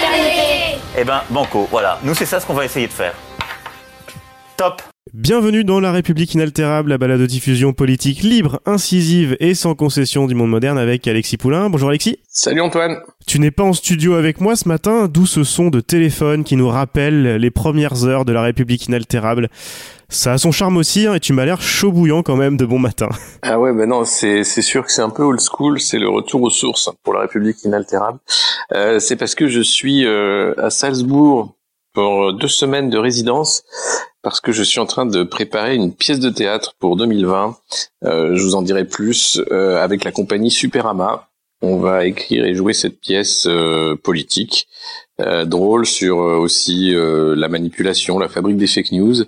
fraternité. Eh ben, banco, voilà. Nous, c'est ça ce qu'on va essayer de faire. Top Bienvenue dans La République inaltérable, la balade de diffusion politique libre, incisive et sans concession du monde moderne avec Alexis Poulain. Bonjour Alexis. Salut Antoine. Tu n'es pas en studio avec moi ce matin, d'où ce son de téléphone qui nous rappelle les premières heures de La République inaltérable. Ça a son charme aussi, hein, et tu m'as l'air chaud bouillant quand même de bon matin. Ah ouais, ben non, c'est sûr que c'est un peu old school, c'est le retour aux sources pour la République inaltérable. Euh, c'est parce que je suis euh, à Salzbourg pour deux semaines de résidence, parce que je suis en train de préparer une pièce de théâtre pour 2020. Euh, je vous en dirai plus euh, avec la compagnie Superama. On va écrire et jouer cette pièce euh, politique, drôle sur aussi la manipulation, la fabrique des fake news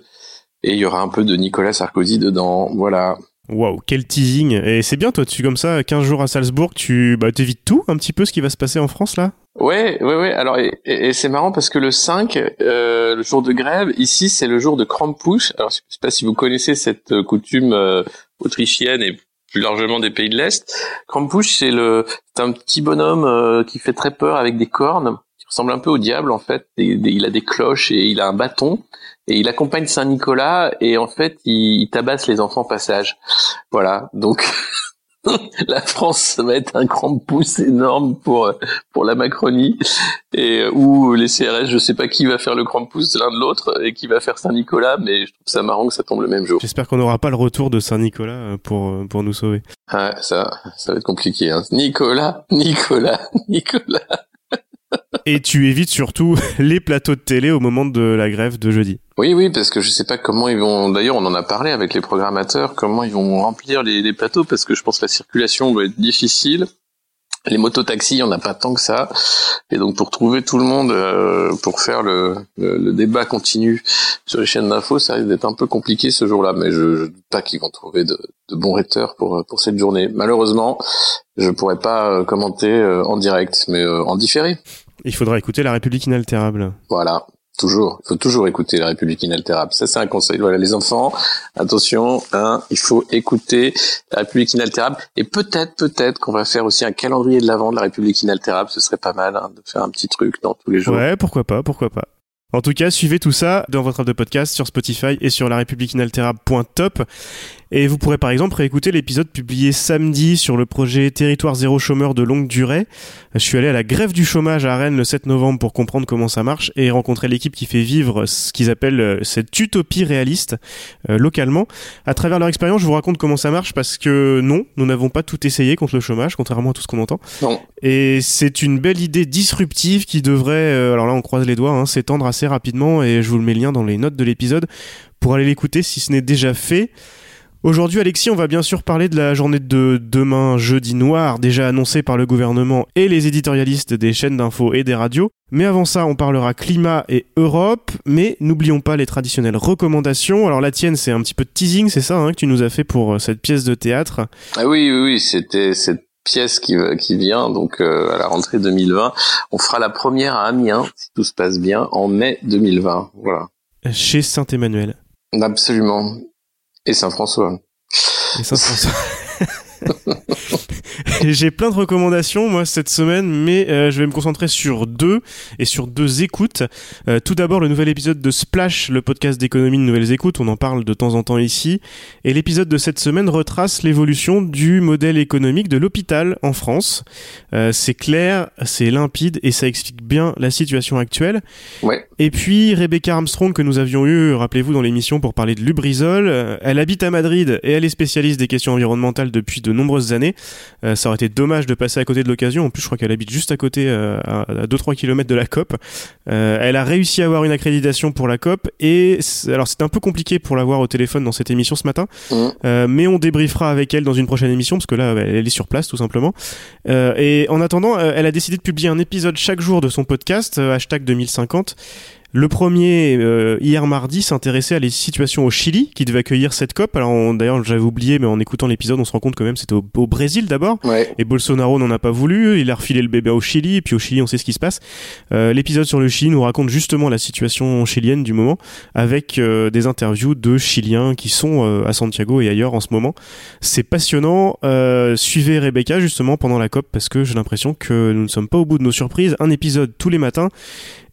et il y aura un peu de Nicolas Sarkozy dedans. Voilà. Waouh, quel teasing Et c'est bien, toi, tu comme ça, 15 jours à Salzbourg, tu bah, t'évites tout un petit peu ce qui va se passer en France là? Ouais, ouais, ouais. Alors, et, c'est marrant parce que le 5, euh, le jour de grève, ici, c'est le jour de Krampus. Alors, je sais pas si vous connaissez cette euh, coutume euh, autrichienne et plus largement des pays de l'Est. Krampus, c'est le, c'est un petit bonhomme euh, qui fait très peur avec des cornes, ressemble un peu au diable en fait. il a des cloches et il a un bâton et il accompagne Saint Nicolas et en fait il, tabasse les enfants passage. Voilà, donc la France ça va être un grand pouce énorme pour pour la Macronie et ou les CRS, je sais pas qui va faire le grand pouce l'un de l'autre et qui va faire Saint Nicolas, mais je trouve ça marrant que ça tombe le même jour. J'espère qu'on n'aura pas le retour de Saint Nicolas euh, pour euh, pour nous sauver. Ah, ça ça va être compliqué. Hein. Nicolas, Nicolas, Nicolas. Et tu évites surtout les plateaux de télé au moment de la grève de jeudi. Oui, oui, parce que je sais pas comment ils vont. D'ailleurs, on en a parlé avec les programmateurs, comment ils vont remplir les, plateaux, parce que je pense que la circulation va être difficile. Les mototaxis, il n'y en a pas tant que ça. Et donc pour trouver tout le monde, euh, pour faire le, le, débat continu sur les chaînes d'infos, ça risque d'être un peu compliqué ce jour-là. Mais je ne doute pas qu'ils vont trouver de, de, bons recteurs pour, pour cette journée. Malheureusement, je pourrais pas euh, commenter euh, en direct, mais en différé. Il faudra écouter La République inaltérable. Voilà. Toujours, il faut toujours écouter la République inaltérable. Ça, c'est un conseil. Voilà, les enfants, attention, hein, il faut écouter la République inaltérable. Et peut-être, peut-être qu'on va faire aussi un calendrier de l'avant de la République inaltérable. Ce serait pas mal hein, de faire un petit truc dans tous les jours. Ouais, pourquoi pas, pourquoi pas. En tout cas, suivez tout ça dans votre app de podcast sur Spotify et sur la république inaltérable.top. Et vous pourrez par exemple réécouter l'épisode publié samedi sur le projet Territoire zéro chômeur de longue durée. Je suis allé à la grève du chômage à Rennes le 7 novembre pour comprendre comment ça marche et rencontrer l'équipe qui fait vivre ce qu'ils appellent euh, cette utopie réaliste euh, localement. À travers leur expérience, je vous raconte comment ça marche parce que non, nous n'avons pas tout essayé contre le chômage, contrairement à tout ce qu'on entend. Non. Et c'est une belle idée disruptive qui devrait, euh, alors là on croise les doigts, hein, s'étendre assez rapidement et je vous le mets le lien dans les notes de l'épisode pour aller l'écouter si ce n'est déjà fait. Aujourd'hui, Alexis, on va bien sûr parler de la journée de demain, jeudi noir, déjà annoncée par le gouvernement et les éditorialistes des chaînes d'infos et des radios. Mais avant ça, on parlera climat et Europe, mais n'oublions pas les traditionnelles recommandations. Alors la tienne, c'est un petit peu de teasing, c'est ça hein, que tu nous as fait pour euh, cette pièce de théâtre? Ah oui, oui, oui, c'était cette pièce qui, qui vient donc euh, à la rentrée 2020. On fera la première à Amiens, si tout se passe bien, en mai 2020. Voilà. Chez Saint-Emmanuel. Absolument. Et Saint-François. Et Saint-François. J'ai plein de recommandations moi cette semaine, mais euh, je vais me concentrer sur deux et sur deux écoutes. Euh, tout d'abord le nouvel épisode de Splash, le podcast d'économie de nouvelles écoutes, on en parle de temps en temps ici. Et l'épisode de cette semaine retrace l'évolution du modèle économique de l'hôpital en France. Euh, c'est clair, c'est limpide et ça explique bien la situation actuelle. Ouais. Et puis Rebecca Armstrong que nous avions eu, rappelez-vous dans l'émission pour parler de Lubrizol, elle habite à Madrid et elle est spécialiste des questions environnementales depuis de nombreuses années. ça aurait été dommage de passer à côté de l'occasion. En plus, je crois qu'elle habite juste à côté, euh, à 2-3 km de la COP. Euh, elle a réussi à avoir une accréditation pour la COP et alors c'était un peu compliqué pour l'avoir au téléphone dans cette émission ce matin, mmh. euh, mais on débriefera avec elle dans une prochaine émission parce que là, elle est sur place tout simplement. et en attendant, elle a décidé de publier un épisode chaque jour de son podcast hashtag 2050 Le premier, euh, hier mardi, s'intéressait à les situations au Chili, qui devait accueillir cette COP. Alors d'ailleurs, j'avais oublié, mais en écoutant l'épisode, on se rend compte quand même c'était au, au Brésil d'abord. Ouais. Et Bolsonaro n'en a pas voulu, il a refilé le bébé au Chili, et puis au Chili, on sait ce qui se passe. Euh, L'épisode sur le Chili nous raconte justement la situation chilienne du moment, avec euh, des interviews de Chiliens qui sont euh, à Santiago et ailleurs en ce moment. C'est passionnant. Euh, suivez Rebecca justement pendant la COP, parce que j'ai l'impression que nous ne sommes pas au bout de nos surprises. Un épisode tous les matins,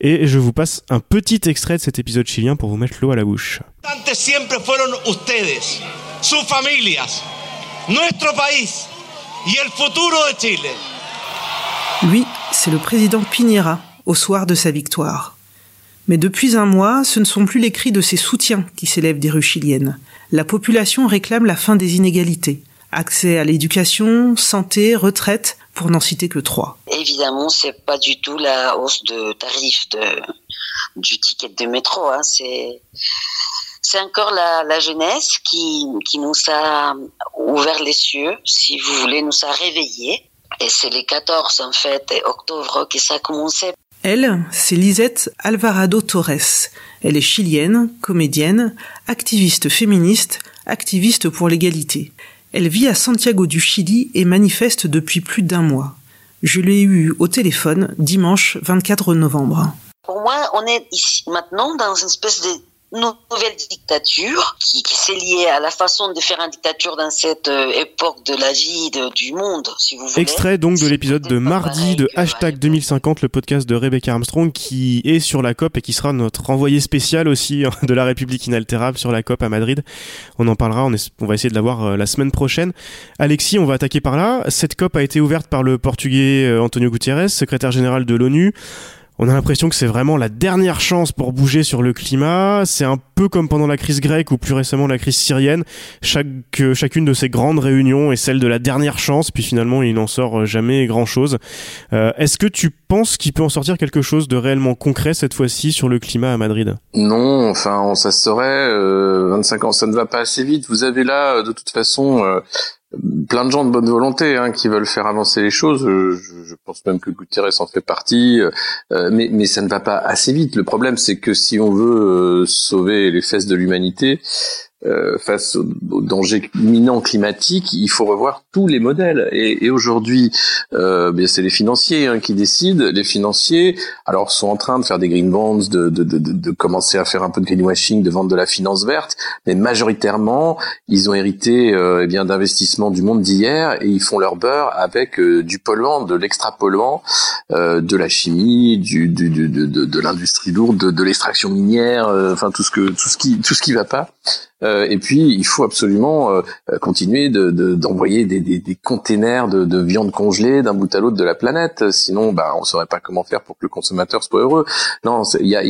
et je vous passe un petit extrait de cet épisode chilien pour vous mettre l'eau à la bouche. siempre fueron ustedes, sus familias, nuestro país y el futuro de Chile. Lui, c'est le président Piñera, au soir de sa victoire. Mais depuis un mois, ce ne sont plus les cris de ses soutiens qui s'élèvent des rues chiliennes. La population réclame la fin des inégalités. Accès à l'éducation, santé, retraite, pour n'en citer que trois. Évidemment, c'est pas du tout la hausse de tarif de, du ticket de métro. Hein. C'est, encore la, jeunesse qui, nous a ouvert les cieux, si vous voulez, nous a réveillés. Et c'est les 14, en octobre que ça a commencé. Elle, c'est Lisette Alvarado Torres. Elle est chilienne, comédienne, activiste féministe, activiste pour l'égalité. Elle vit à Santiago du Chili et manifeste depuis plus d'un mois. Je l'ai eue au téléphone dimanche 24 novembre. Pour moi, on est ici maintenant dans une espèce de nouvelle dictature qui, qui s'est liée à la façon de faire une dictature dans cette euh, époque de la vie de- du monde, si vous voulez. Extrait donc de l'épisode de mardi de hashtag 2050, le podcast de Rebecca Armstrong qui est sur la COP et qui sera notre envoyé spécial aussi hein, de la République inaltérable sur la COP à Madrid. On en parlera, on, est- on va essayer de la voir euh, la semaine prochaine. Alexis, on va attaquer par là. Cette COP a été ouverte par le portugais euh, Antonio Gutiérrez, secrétaire général de l'ONU. On a l'impression que c'est vraiment la dernière chance pour bouger sur le climat. C'est un peu comme pendant la crise grecque ou plus récemment la crise syrienne. Chaque, euh, chacune de ces grandes réunions est celle de la dernière chance, puis finalement il n'en sort jamais grand chose. Est-ce que tu penses qu'il peut en sortir quelque chose de réellement concret cette fois-ci sur le climat à Madrid? Non, enfin, ça se saurait. euh, 25 ans, ça ne va pas assez vite. Vous avez là, euh, de toute façon, euh, plein de gens de bonne volonté hein, qui veulent faire avancer les choses. Euh, Je, pense même que Guterres en fait partie, euh, mais, mais ça ne va pas assez vite. Le problème, c'est que si on veut euh, sauver les fesses de l'humanité euh, face au, au danger imminent climatique, il faut revoir tous les modèles. Et, et aujourd'hui, euh, c'est les financiers hein, qui décident. Les financiers, alors, sont en train de faire des green bonds, de, de, de, de, commencer à faire un peu de greenwashing, de vendre de la finance verte, mais majoritairement, ils ont hérité euh, eh bien d'investissements du monde d'hier et ils font leur beurre avec euh, du polluant, de l'extra-polluant, euh, de la chimie, du, du, du- de, de, l'industrie lourde, de, l'extraction minière, enfin tout ce que tout ce qui tout ce qui va pas. Euh, et puis il faut absolument euh, continuer de- de- d'envoyer des, des, des containers de, de viande congelée d'un bout à l'autre de la planète. Sinon, bah on saurait pas comment faire pour que le consommateur soit heureux. Non, il y a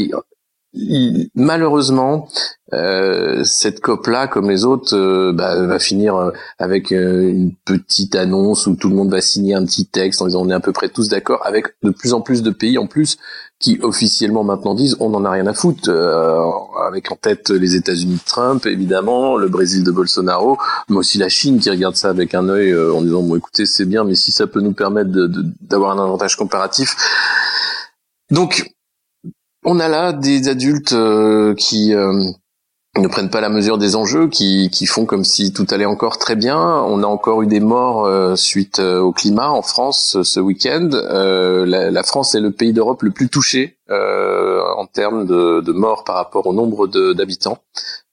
il- malheureusement, euh, cette COP-là, comme les autres, euh, bah, va finir euh, avec euh, une petite annonce où tout le monde va signer un petit texte en disant on est à peu près tous d'accord, avec de plus en plus de pays en plus qui officiellement maintenant disent on n'en a rien à foutre, euh, avec en tête les États-Unis de Trump évidemment, le Brésil de Bolsonaro, mais aussi la Chine qui regarde ça avec un œil euh, en disant bon écoutez c'est bien, mais si ça peut nous permettre d'avoir un avantage comparatif, donc on a là des adultes euh, qui euh, ne prennent pas la mesure des enjeux, qui, qui font comme si tout allait encore très bien. On a encore eu des morts euh, suite euh, au climat en France euh, ce week-end. La, la France est le pays d'Europe le plus touché en termes de, de morts par rapport au nombre d'habitants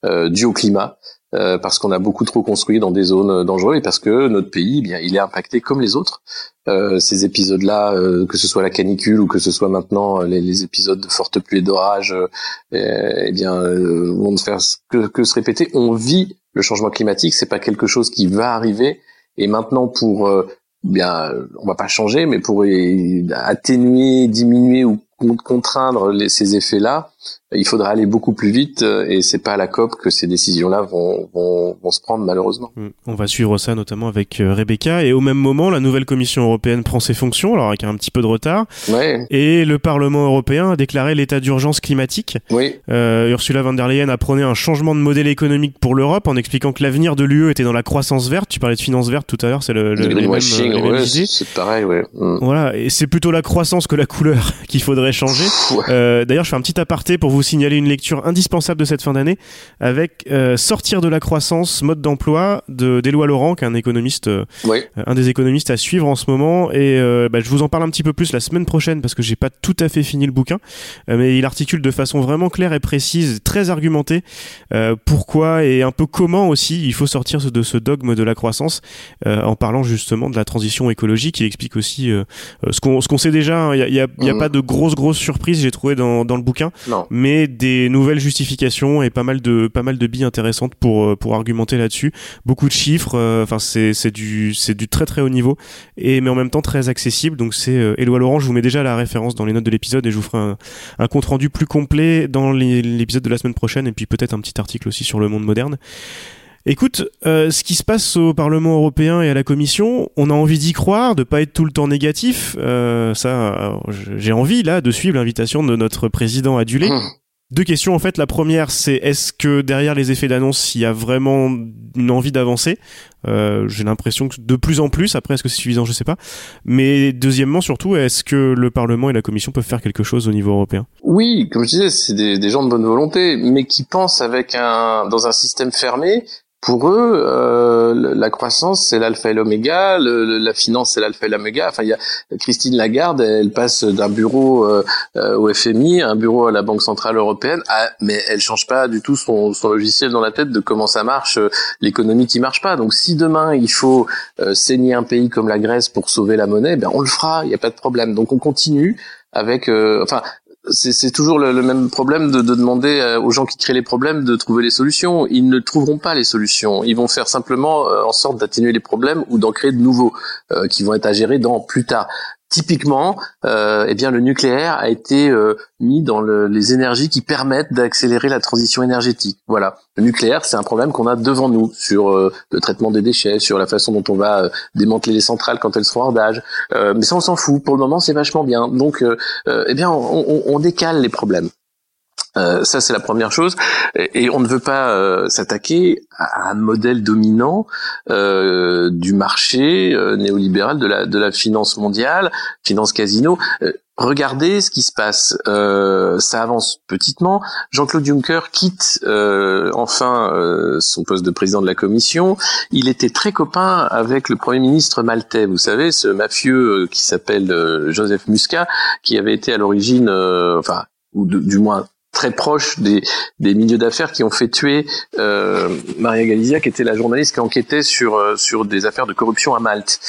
dû au climat. Euh, parce qu'on a beaucoup trop construit dans des zones dangereuses et parce que notre pays, eh bien, il est impacté comme les autres. Euh, ces épisodes-là, euh, que ce soit la canicule ou que ce soit maintenant euh, les, les épisodes de fortes pluies et d'orage, euh, eh bien, euh, vont ne faire que, que se répéter. On vit le changement climatique, c'est pas quelque chose qui va arriver. Et maintenant, pour euh, bien, on va pas changer, mais pour euh, atténuer, diminuer ou con- contraindre les- ces effets-là, il faudra aller beaucoup plus vite. euh, Et c'est pas à la COP que ces décisions-là vont, vont, vont se prendre malheureusement. Mm. On va suivre ça notamment avec euh, Rebecca. Et au même moment, la nouvelle Commission européenne prend ses fonctions, alors avec un petit peu de retard. Ouais, Et le Parlement européen a déclaré l'état d'urgence climatique. oui, Euh, Ursula von der Leyen a prôné un changement de modèle économique pour l'Europe en expliquant que l'avenir de l'UE était dans la croissance verte. Tu parlais de finance verte tout à l'heure, c'est le, le- le les mêmes, greenwashing, les mêmes ouais, idées. c'est pareil, ouais. Mm. Voilà, et c'est plutôt la croissance que la couleur qu'il faudrait changer. Euh, D'ailleurs, je fais un petit aparté pour vous signaler une lecture indispensable de cette fin d'année avec euh, Sortir de la croissance, mode d'emploi de d'Éloi Laurent, qui est un économiste, euh, un des économistes à suivre en ce moment. Et euh, bah, je vous en parle un petit peu plus la semaine prochaine parce que j'ai pas tout à fait fini le bouquin, mais il articule de façon vraiment claire et précise, très argumentée, pourquoi et un peu comment aussi il faut sortir de ce dogme de la croissance en parlant justement de la transition écologique. Il explique aussi ce qu'on ce qu'on sait déjà. hein. Il y a, y a- il y a Mhm. pas de grosses grosses surprises j'ai trouvé dans, dans le bouquin, Non. Mais des nouvelles justifications et pas mal de pas mal de billes intéressantes pour euh, pour argumenter là-dessus. Beaucoup de chiffres. euh, Enfin c'est c'est du c'est du très très haut niveau et mais en même temps très accessible. Donc c'est euh, Éloi Laurent. Je vous mets déjà la référence dans les notes de l'épisode et je vous ferai un, compte rendu plus complet dans l'épisode de la semaine prochaine et puis peut-être un petit article aussi sur le monde moderne. Écoute, euh, ce qui se passe au Parlement européen et à la Commission, on a envie d'y croire, de pas être tout le temps négatif. Euh, ça, alors, j'ai envie là de suivre l'invitation de notre président adulé. Deux questions en fait. La première, c'est est-ce que derrière les effets d'annonce, il y a vraiment une envie d'avancer? Euh, J'ai l'impression que de plus en plus. Après, est-ce que c'est suffisant? Je sais pas. Mais deuxièmement, surtout, est-ce que le Parlement et la Commission peuvent faire quelque chose au niveau européen? Oui, comme je disais, c'est des, des gens de bonne volonté, mais qui pensent avec un dans un système fermé. Pour eux, euh, la croissance c'est l'alpha et l'oméga, la finance c'est l'alpha et l'oméga. Enfin, il y a Christine Lagarde, elle passe d'un bureau euh, euh, au FMI un bureau à la Banque centrale européenne, à- mais elle change pas du tout son, son logiciel dans la tête de comment ça marche, euh, l'économie qui marche pas. Donc, si demain il faut euh, saigner un pays comme la Grèce pour sauver la monnaie, ben on le fera, il n'y a pas de problème. Donc, on continue avec, enfin c'est toujours le, même problème de, de demander euh, aux gens qui créent les problèmes de trouver les solutions. Ils ne trouveront pas les solutions. Ils vont faire simplement euh, en sorte d'atténuer les problèmes ou d'en créer de nouveaux euh, qui vont être à gérer dans plus tard. Typiquement, euh, eh bien le nucléaire a été euh, mis dans le- les énergies qui permettent d'accélérer la transition énergétique. Voilà, le nucléaire, c'est un problème qu'on a devant nous sur euh, le traitement des déchets, sur la façon dont on va euh, démanteler les centrales quand elles seront hors d'âge. Euh, mais ça, on s'en fout. Pour le moment, c'est vachement bien. Donc, euh, eh bien, on, on- on décale les problèmes. Euh, ça, c'est la première chose. Et, on ne veut pas euh, s'attaquer à un modèle dominant euh, du marché euh, néolibéral de la, de la finance mondiale, finance casino. Euh, regardez ce qui se passe. Ça avance petitement. Jean-Claude Juncker quitte enfin son poste de président de la Commission. Il était très copain avec le Premier ministre maltais. Vous savez, ce mafieux qui s'appelle Joseph Muscat, qui avait été à l'origine, enfin, ou du moins très proche des, milieux d'affaires qui ont fait tuer euh, Maria Galizia, qui était la journaliste qui enquêtait sur euh, sur des affaires de corruption à Malte.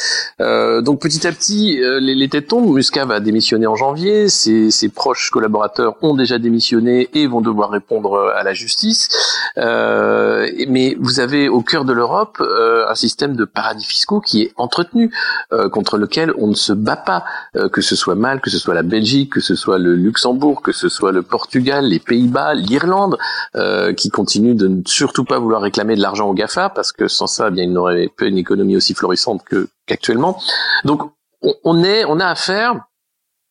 Euh, donc petit à petit, euh, les, les têtes tombent. Muscat va démissionner en janvier. Ses, proches collaborateurs ont déjà démissionné et vont devoir répondre euh, à la justice. Mais vous avez au cœur de l'Europe un système de paradis fiscaux qui est entretenu, contre lequel on ne se bat pas, que ce soit Malte, que ce soit la Belgique, que ce soit le Luxembourg, que ce soit le Portugal, Pays-Bas, l'Irlande, euh, qui continuent de ne surtout pas vouloir réclamer de l'argent au GAFA, parce que sans ça, eh bien, ils n'auraient pas une économie aussi florissante que qu'actuellement. Donc, on, est, on a affaire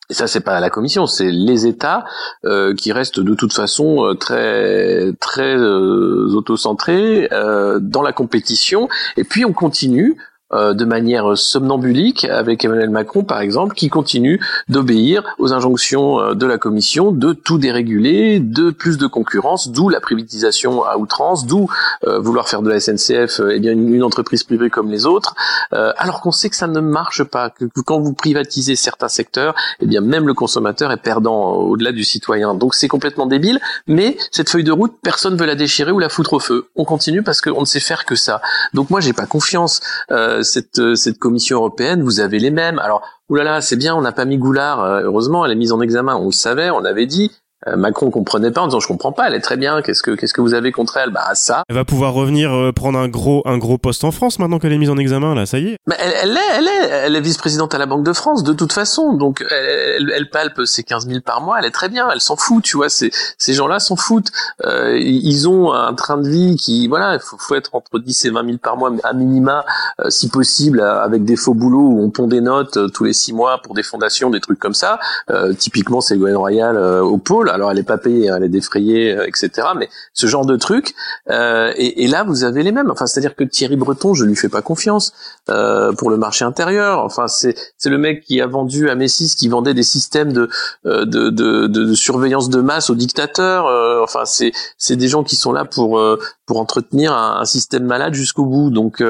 et ça, c'est pas la Commission, c'est les États euh, qui restent de toute façon euh, très très autocentrés dans la compétition. Et puis on continue euh, de manière somnambulique avec Emmanuel Macron, par exemple, qui continue d'obéir aux injonctions euh, de la Commission de tout déréguler, de plus de concurrence, d'où la privatisation à outrance, d'où euh, vouloir faire de la SNCF euh, eh bien une, entreprise privée comme les autres, euh, alors qu'on sait que ça ne marche pas, que, quand vous privatisez certains secteurs, eh bien même le consommateur est perdant au-delà du citoyen. Donc c'est complètement débile, mais cette feuille de route, personne veut la déchirer ou la foutre au feu. On continue parce qu'on ne sait faire que ça. Donc moi j'ai pas confiance. Euh, euh, cette commission européenne, vous avez les mêmes. Alors oulala, c'est bien, on n'a pas mis Goulard. euh, heureusement, elle est mise en examen. On le savait, on avait dit. Euh, Macron comprenait pas en disant je comprends pas, elle est très bien. Qu'est-ce que qu'est-ce que vous avez contre elle? Bah ça. Elle va pouvoir revenir euh, prendre un gros un gros poste en France maintenant qu'elle est mise en examen là, ça y est. Mais elle, elle est, elle est, elle est vice-présidente à la Banque de France de toute façon, donc elle, elle, palpe ses 15 000 par mois, elle est très bien, elle s'en fout, tu vois. Ces, ces gens-là s'en foutent. Euh, ils ont un train de vie qui, voilà, il faut, faut être entre 10 et 20 000 par mois à minima, euh, si possible, euh, avec des faux boulots où on pond des notes euh, tous les six mois pour des fondations, des trucs comme ça. Euh, typiquement, c'est Ségolène Royal euh, au pôle. Alors elle est pas payée, hein, elle est défrayée, euh, etc. Mais ce genre de truc. Euh, et, et, là, vous avez les mêmes. Enfin, c'est-à-dire que Thierry Breton, je lui fais pas confiance euh, pour le marché intérieur. Enfin, c'est c'est le mec qui a vendu à Messis, qui vendait des systèmes de de, de, de, de surveillance de masse aux dictateurs. enfin, c'est c'est des gens qui sont là pour pour entretenir un, un système malade jusqu'au bout. Donc,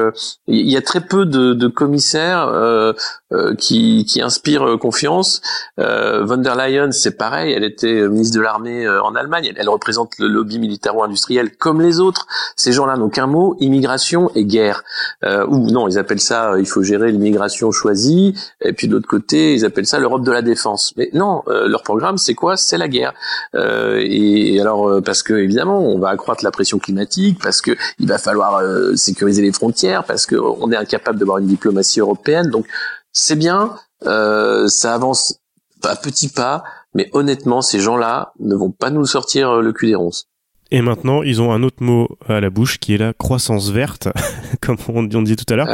il y a très peu de, de commissaires qui qui inspirent confiance. von der Leyen, c'est pareil. Elle était ministre de l'armée en Allemagne. Elle, représente le lobby militaro-industriel comme les autres. Ces gens-là n'ont qu'un mot immigration et guerre. Euh, ou non, ils appellent ça il faut gérer l'immigration choisie. Et puis de l'autre côté, ils appellent ça l'Europe de la défense. Mais non, euh, leur programme, c'est quoi? C'est la guerre. Euh, et, alors euh, parce que évidemment, on va accroître la pression climatique, parce que il va falloir euh, sécuriser les frontières, parce que on est incapable d'avoir une diplomatie européenne. Donc c'est bien, ça avance à petits pas, mais honnêtement, ces gens-là ne vont pas nous sortir euh, le cul des ronces. Et maintenant, ils ont un autre mot à la bouche qui est la croissance verte, comme on, dit tout à l'heure.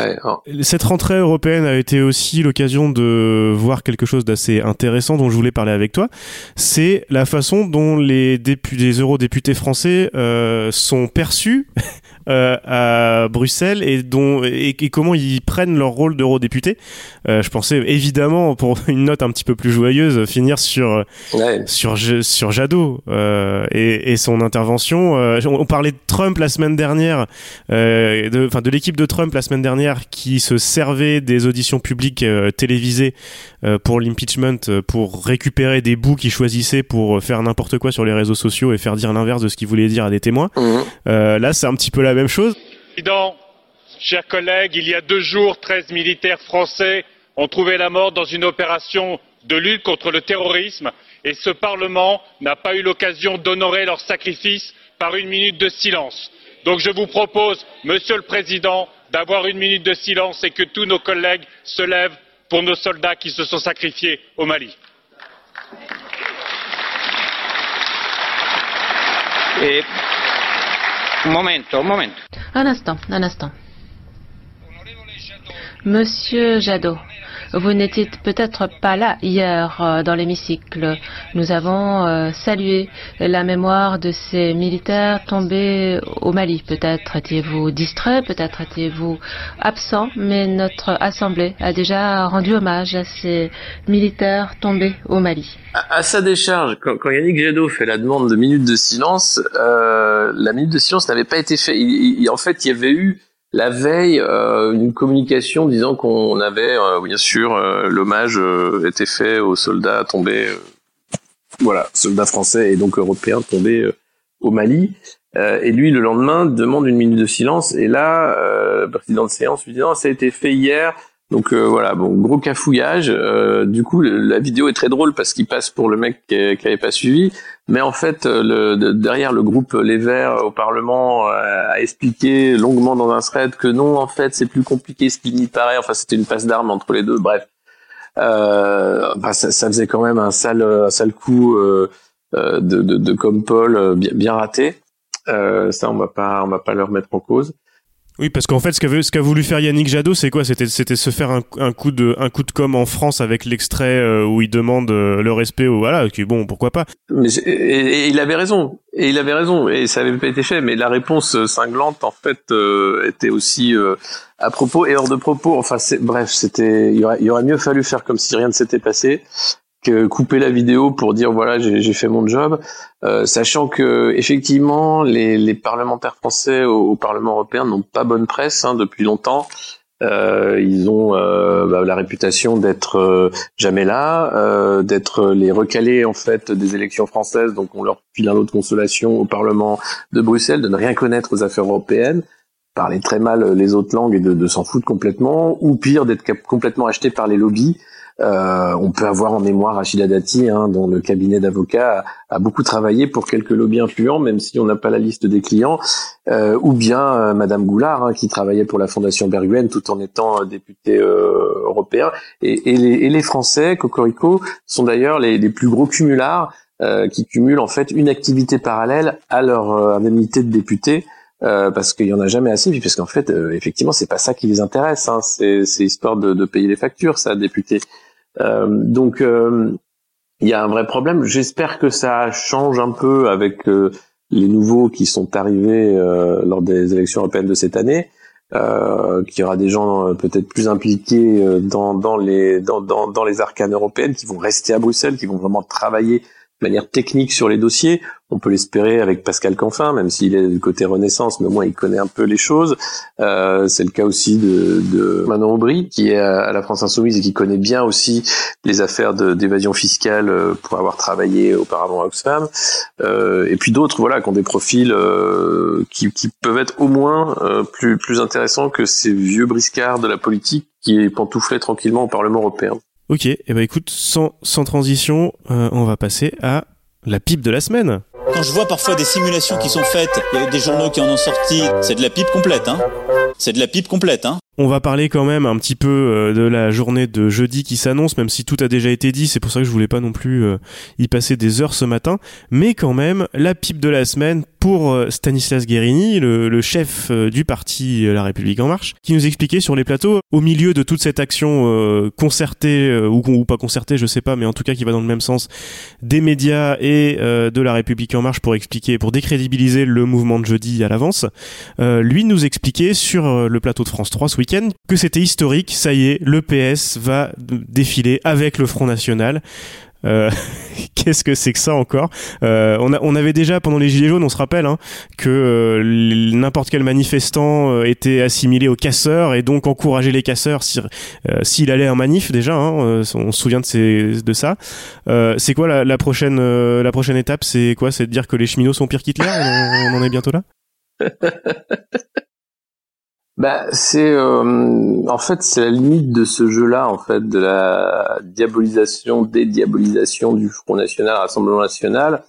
Cette rentrée européenne a été aussi l'occasion de voir quelque chose d'assez intéressant dont je voulais parler avec toi. C'est la façon dont les, députés, les eurodéputés français euh, sont perçus euh, à Bruxelles et dont et, comment ils prennent leur rôle d'eurodéputé. Euh, je pensais évidemment pour une note un petit peu plus joyeuse finir sur sur sur Jadot euh, et, et, son intervention. Euh, on, parlait de Trump la semaine dernière, euh, de enfin de l'équipe de Trump la semaine dernière qui se servait des auditions publiques télévisées pour l'impeachment pour récupérer des bouts qu'ils choisissaient pour faire n'importe quoi sur les réseaux sociaux et faire dire l'inverse de ce qu'ils voulaient dire à des témoins. Mmh. là, c'est un petit peu la même chose Président, chers collègues, il y a deux jours, treize militaires français ont trouvé la mort dans une opération de lutte contre le terrorisme et ce Parlement n'a pas eu l'occasion d'honorer leur sacrifice par une minute de silence. Donc je vous propose, Monsieur le Président, d'avoir une minute de silence et que tous nos collègues se lèvent pour nos soldats qui se sont sacrifiés au Mali. Et un moment, un moment. Un instant, un instant. Monsieur Jadot, vous n'étiez peut-être pas là hier euh, dans l'hémicycle. Nous avons euh, salué la mémoire de ces militaires tombés au Mali. Peut-être étiez-vous distrait, peut-être étiez-vous absent, mais notre Assemblée a déjà rendu hommage à ces militaires tombés au Mali. À, sa décharge, quand, Yannick Jadot fait la demande de minute de silence, euh, la minute de silence n'avait pas été faite. en fait, il y avait eu la veille euh, une communication disant qu'on avait euh, bien sûr euh, l'hommage était fait aux soldats tombés voilà soldats français et donc européens tombés au Mali. Et lui le lendemain demande une minute de silence. Et là le président de séance lui dit ça a été fait hier donc euh, voilà, bon, gros cafouillage. Euh, du coup, la vidéo est très drôle parce qu'il passe pour le mec qui, n'avait pas suivi. Mais en fait, euh, le, derrière le groupe Les Verts au Parlement a expliqué longuement dans un thread que non, en fait, c'est plus compliqué ce qu'il n'y paraît. Enfin, c'était une passe d'armes entre les deux. Bref, ça, ça, faisait quand même un sale, un sale coup de, de, de, comme Paul bien, bien raté. ça, on va pas, on va pas le remettre en cause. Oui, parce qu'en fait, ce qu'a, voulu faire Yannick Jadot, c'est quoi? C'était, se faire un, coup de, un coup de com en France avec l'extrait euh, où il demande euh, le respect au voilà. Qui, bon, pourquoi pas Mais et, il avait raison. Et il avait raison. Et ça avait pas été fait. Mais la réponse euh, cinglante, en fait, était aussi à propos et hors de propos. Enfin, bref, c'était. Il il aurait mieux fallu faire comme si rien ne s'était passé couper la vidéo pour dire voilà j'ai fait mon job, euh, sachant que effectivement les, les parlementaires français au, Parlement européen n'ont pas bonne presse hein, depuis longtemps. Euh, ils ont euh, bah, la réputation d'être euh, jamais là, euh, d'être les recalés en fait des élections françaises, donc on leur file un lot de consolation au Parlement de Bruxelles, de ne rien connaître aux affaires européennes, parler très mal les autres langues et de, de s'en foutre complètement, ou pire d'être complètement acheté par les lobbies. Euh, on peut avoir en mémoire Achille Dati, hein, dont le cabinet d'avocats a, beaucoup travaillé pour quelques lobbies influents, même si on n'a pas la liste des clients, euh, ou bien euh, Madame Goulard, hein, qui travaillait pour la Fondation Berguen tout en étant député européen. Et, et, les, Français, Cocorico, sont d'ailleurs les, plus gros cumulards qui cumulent en fait une activité parallèle à leur indemnité de député. Parce qu'il y en a jamais assez, puis parce qu'en fait, effectivement, c'est pas ça qui les intéresse. Hein, c'est histoire de, de, payer les factures, ça, député. Euh, donc euh, il y a un vrai problème. J'espère que ça change un peu avec les nouveaux qui sont arrivés lors des élections européennes de cette année. Euh, qu'il y aura des gens euh, peut-être plus impliqués euh, dans, dans les dans, dans, dans, les arcanes européennes, qui vont rester à Bruxelles, qui vont vraiment travailler manière technique sur les dossiers. On peut l'espérer avec Pascal Canfin, même s'il est du côté Renaissance, mais au moins il connaît un peu les choses. Euh, c'est le cas aussi de, Manon Aubry, qui est à la France Insoumise et qui connaît bien aussi les affaires d'évasion fiscale euh, pour avoir travaillé auparavant à Oxfam. Euh, et puis d'autres, voilà, qui ont des profils euh, qui, peuvent être au moins plus, plus intéressants que ces vieux briscards de la politique qui pantouflaient tranquillement au Parlement européen. Ok, et eh ben écoute, sans, sans transition, euh, on va passer à la pipe de la semaine. Quand je vois parfois des simulations qui sont faites, des journaux qui en ont sorti, c'est de la pipe complète, hein. C'est de la pipe complète, hein. On va parler quand même un petit peu euh, de la journée de jeudi qui s'annonce, même si tout a déjà été dit, c'est pour ça que je voulais pas non plus euh, y passer des heures ce matin, mais quand même, la pipe de la semaine pour euh, Stanislas Guérini, le, chef du parti La République En Marche, qui nous expliquait sur les plateaux, au milieu de toute cette action concertée, ou, ou, pas concertée, je sais pas, mais en tout cas qui va dans le même sens, des médias et de La République En Marche pour expliquer, pour décrédibiliser le mouvement de jeudi à l'avance, lui nous expliquait sur le plateau de France 3 ce que c'était historique. Ça y est, le PS va défiler avec le Front National. Euh, Qu'est-ce que c'est que ça encore? Euh, on, a, on avait déjà pendant les Gilets jaunes, on se rappelle hein, que euh, n'importe quel manifestant euh, était assimilé aux casseurs et donc encourager les casseurs s'il si, allait en manif déjà. Hein, on se souvient de, ces, de ça. c'est quoi la, la prochaine la prochaine étape? C'est quoi? C'est de dire que les cheminots sont pires qu'Hitler? On, on en est bientôt là? bah, c'est euh, en fait c'est la limite de ce jeu-là en fait de la diabolisation, dédiabolisation du Front National, Rassemblement National.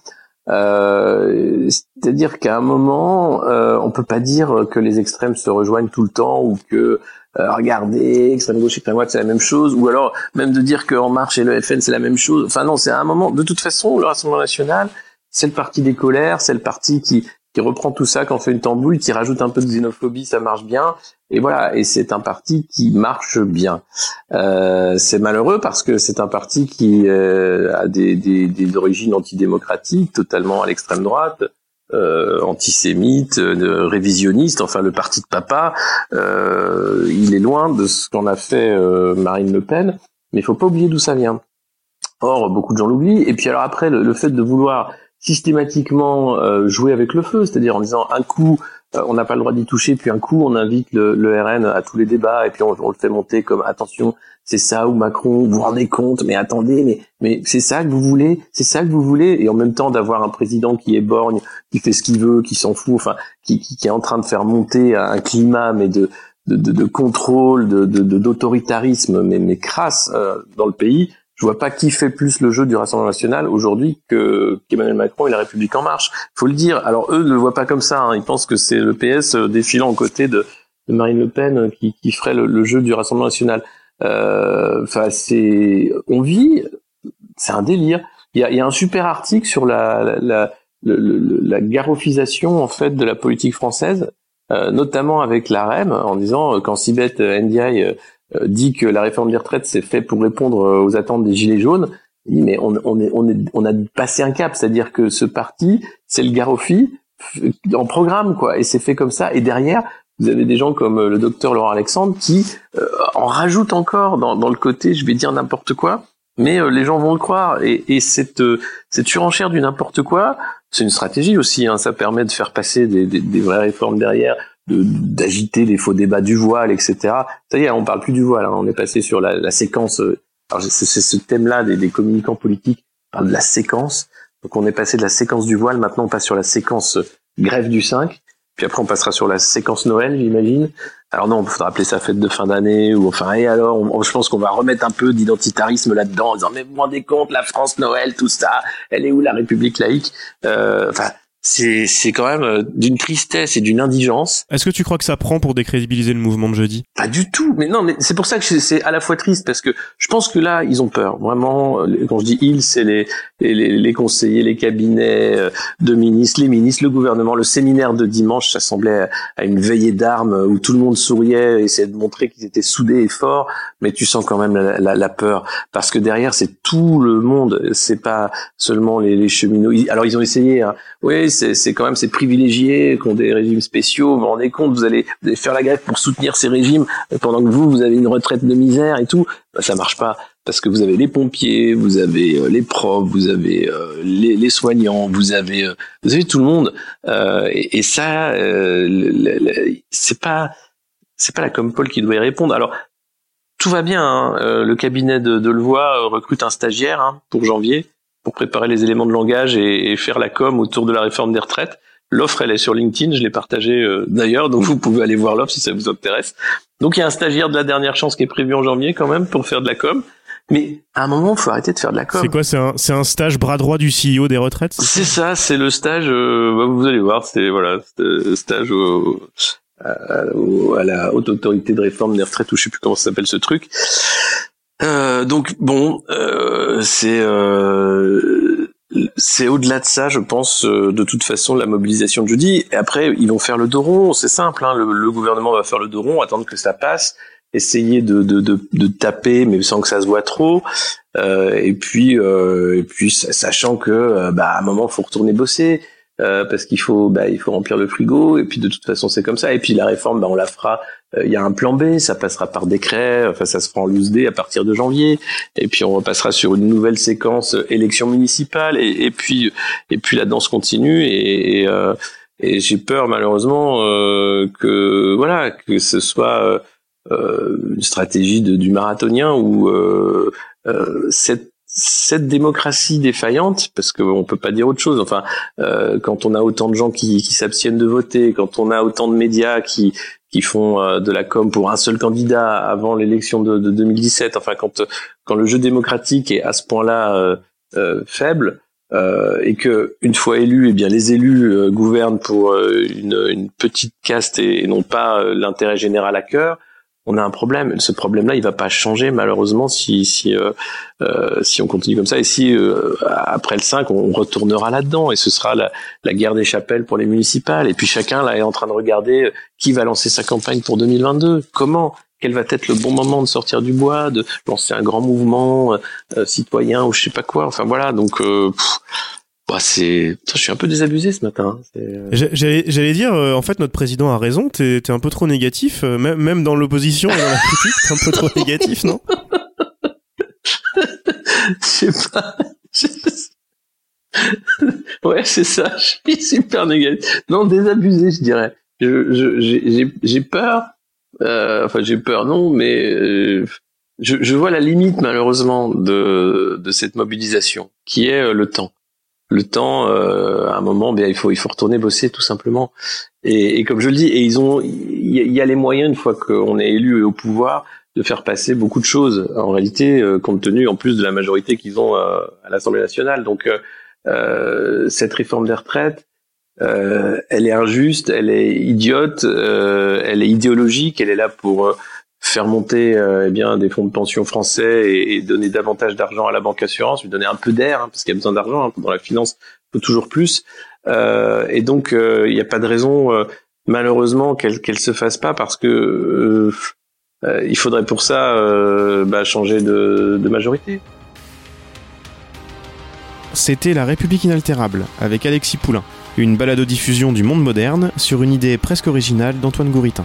Euh, C'est-à-dire qu'à un moment, euh, on peut pas dire que les extrêmes se rejoignent tout le temps ou que euh, regardez extrême gauche, extrême droite c'est la même chose, ou alors même de dire que En Marche et le FN c'est la même chose. Enfin non, c'est à un moment. De toute façon, le Rassemblement National, c'est le parti des colères, c'est le parti qui qui reprend tout ça, qui en fait une tambouille, qui rajoute un peu de xénophobie, ça marche bien. Et voilà, et c'est un parti qui marche bien. Euh, c'est malheureux parce que c'est un parti qui euh, a des, des, des, origines antidémocratiques, totalement à l'extrême droite, euh, antisémite, euh, révisionniste, enfin le parti de papa. Euh, il est loin de ce qu'en a fait euh, Marine Le Pen, mais il faut pas oublier d'où ça vient. Or, beaucoup de gens l'oublient. Et puis alors après, le fait de vouloir systématiquement euh, jouer avec le feu, c'est-à-dire en disant un coup euh, on n'a pas le droit d'y toucher, puis un coup on invite le, RN à tous les débats et puis on, le fait monter comme attention c'est ça ou Macron, vous vous rendez compte, mais attendez, mais mais c'est ça que vous voulez, c'est ça que vous voulez, et en même temps d'avoir un président qui est borgne, qui fait ce qu'il veut, qui s'en fout, enfin qui, qui, qui, est en train de faire monter un climat mais de de, de, de contrôle, de d'autoritarisme mais mais crasse euh, dans le pays, je vois pas qui fait plus le jeu du Rassemblement national aujourd'hui que qu'Emmanuel Macron et la République en marche. Faut le dire. Alors eux ne le voient pas comme ça. Hein. Ils pensent que c'est le PS euh, défilant aux côtés de, Marine Le Pen euh, qui, ferait le, jeu du Rassemblement national. Euh, enfin, c'est on vit, c'est un délire. Il y a, y a, un super article sur la la, la, la, garofisation en fait de la politique française, notamment avec la REM, en disant quand Sibeth Ndiaye euh, dit que la réforme des retraites c'est fait pour répondre euh, aux attentes des gilets jaunes. Mais on, est, on, est, on a passé un cap, c'est-à-dire que ce parti, c'est le Garofi en programme, quoi, et c'est fait comme ça. Et derrière, vous avez des gens comme euh, le docteur Laurent Alexandre qui en rajoutent encore dans, dans, le côté, je vais dire n'importe quoi, mais les gens vont le croire. Et, et cette, cette surenchère du n'importe quoi, c'est une stratégie aussi. Hein, ça permet de faire passer des, des, des vraies réformes derrière d'agiter les faux débats du voile, etc. Ça y est, on parle plus du voile, hein. on est passé sur la, la séquence. Euh, alors c'est ce thème-là des, des, communicants politiques, on parle de la séquence. Donc on est passé de la séquence du voile, maintenant on passe sur la séquence euh, grève du 5, puis après on passera sur la séquence Noël, j'imagine. Alors non, il faudra appeler ça fête de fin d'année, ou enfin, et alors, je pense qu'on va remettre un peu d'identitarisme là-dedans, en disant, mais vous vous rendez compte, la France, Noël, tout ça, elle est où la République laïque? Euh, Enfin, c'est c'est quand même euh, d'une tristesse et d'une indigence. Est-ce que tu crois que ça prend pour décrédibiliser le mouvement de jeudi? Pas du tout. Mais non, mais c'est pour ça que c'est à la fois triste parce que je pense que là ils ont peur. Vraiment, euh, quand je dis ils, c'est les, les, les conseillers, les cabinets euh, de ministres, les ministres, le gouvernement, le séminaire de dimanche, ça semblait à une veillée d'armes où tout le monde souriait, essayait de montrer qu'ils étaient soudés et forts. Mais tu sens quand même la, la, la peur parce que derrière c'est tout le monde. C'est pas seulement les, les cheminots. Alors ils ont essayé. Hein. Oui, c'est quand même ces privilégiés qui ont des régimes spéciaux. Vous vous rendez compte Vous allez, vous allez faire la grève pour soutenir ces régimes euh, pendant que vous, vous avez une retraite de misère et tout. Bah, ça marche pas parce que vous avez les pompiers, vous avez euh, les profs, vous avez euh, les, les soignants, vous avez euh, vous avez tout le monde. Euh, et, et ça, c'est pas c'est pas la Compol qui doit y répondre. Alors tout va bien. hein. Euh, le cabinet de, de Levoix euh, recrute un stagiaire hein, pour janvier pour préparer les éléments de langage et, et faire la com autour de la réforme des retraites. L'offre, elle est sur LinkedIn, je l'ai partagée euh, d'ailleurs, donc vous pouvez aller voir l'offre si ça vous intéresse. Donc il y a un stagiaire de la dernière chance qui est prévu en janvier quand même pour faire de la com. Mais à un moment, il faut arrêter de faire de la com. C'est quoi C'est un, stage bras droit du CEO des retraites C'est ça, c'est le stage. euh, bah, vous allez voir, c'est voilà, stage au, à, au- à la haute autorité de réforme des retraites, ou je sais plus comment ça s'appelle ce truc. Euh, donc bon, euh, c'est euh, c'est au-delà de ça, je pense, euh, de toute façon, la mobilisation de jeudi. Et après, ils vont faire le dos rond, c'est simple. Hein, le, le gouvernement va faire le dos rond, attendre que ça passe, essayer de, de, de, de taper, mais sans que ça se voit trop. Euh, et puis, euh, et puis, sa- sachant que, euh, bah, à un moment, faut retourner bosser. Euh, parce qu'il faut, bah, il faut remplir le frigo, et puis de toute façon c'est comme ça. Et puis la réforme, bah, on la fera. euh, Il y a un plan B, ça passera par décret. Enfin, ça se fera en loose day à partir de janvier. Et puis on repassera sur une nouvelle séquence euh, élection municipale. Et, puis, et puis la danse continue. Et, euh, et j'ai peur malheureusement que voilà que ce soit une stratégie de, du marathonien où cette cette démocratie défaillante, parce qu'on peut pas dire autre chose. Enfin, euh, quand on a autant de gens qui, qui s'abstiennent de voter, quand on a autant de médias qui qui font euh, de la com pour un seul candidat avant l'élection de, de 2017. Enfin, quand quand le jeu démocratique est à ce point-là euh, euh, faible, euh, et que une fois élus, eh bien les élus euh, gouvernent pour une, une petite caste et, et non pas l'intérêt général à cœur, on a un problème. Ce problème-là, il va pas changer malheureusement si si euh, euh, si on continue comme ça. Et si euh, après le 5 on retournera là-dedans. Et ce sera la, la guerre des chapelles pour les municipales. Et puis chacun là est en train de regarder euh, qui va lancer sa campagne pour 2022, comment? Quel va être le bon moment de sortir du bois, de lancer un grand mouvement euh, euh, citoyen ou je sais pas quoi. Enfin voilà, donc bah, c'est, je suis un peu désabusé ce matin. hein. Euh, J'a- J'allais dire, euh, en fait, notre président a raison, t'es t'es un peu trop négatif, euh, même, même dans l'opposition et dans la critique, t'es un peu trop négatif, non? Je sais pas. ouais, c'est ça. Je suis super négatif. Non, désabusé, je dirais. Je, j'ai, j'ai- j'ai peur. Euh, enfin, j'ai peur, non, mais euh, je, je vois la limite malheureusement de, de cette mobilisation, qui est le temps. Le temps, euh, à un moment, bien, il faut, il faut retourner bosser tout simplement. Et, et comme je le dis, et ils ont, il y, y a les moyens une fois qu'on est élu au pouvoir de faire passer beaucoup de choses. En réalité, euh, compte tenu en plus de la majorité qu'ils ont euh, à l'Assemblée nationale. Donc, euh, euh, cette réforme des retraites, euh, elle est injuste, elle est idiote, elle est idéologique, elle est là pour faire monter euh, eh bien des fonds de pension français et, donner davantage d'argent à la banque assurance, lui donner un peu d'air, hein, parce qu'il y a besoin d'argent hein, dans la finance, il faut toujours plus. Euh, et donc, euh, il n'y a pas de raison, malheureusement, qu'elle qu'elle se fasse pas, parce que il faudrait pour ça bah, changer de, de majorité. C'était La République inaltérable, avec Alexis Poulain, une balado-diffusion du monde moderne sur une idée presque originale d'Antoine Gouritin.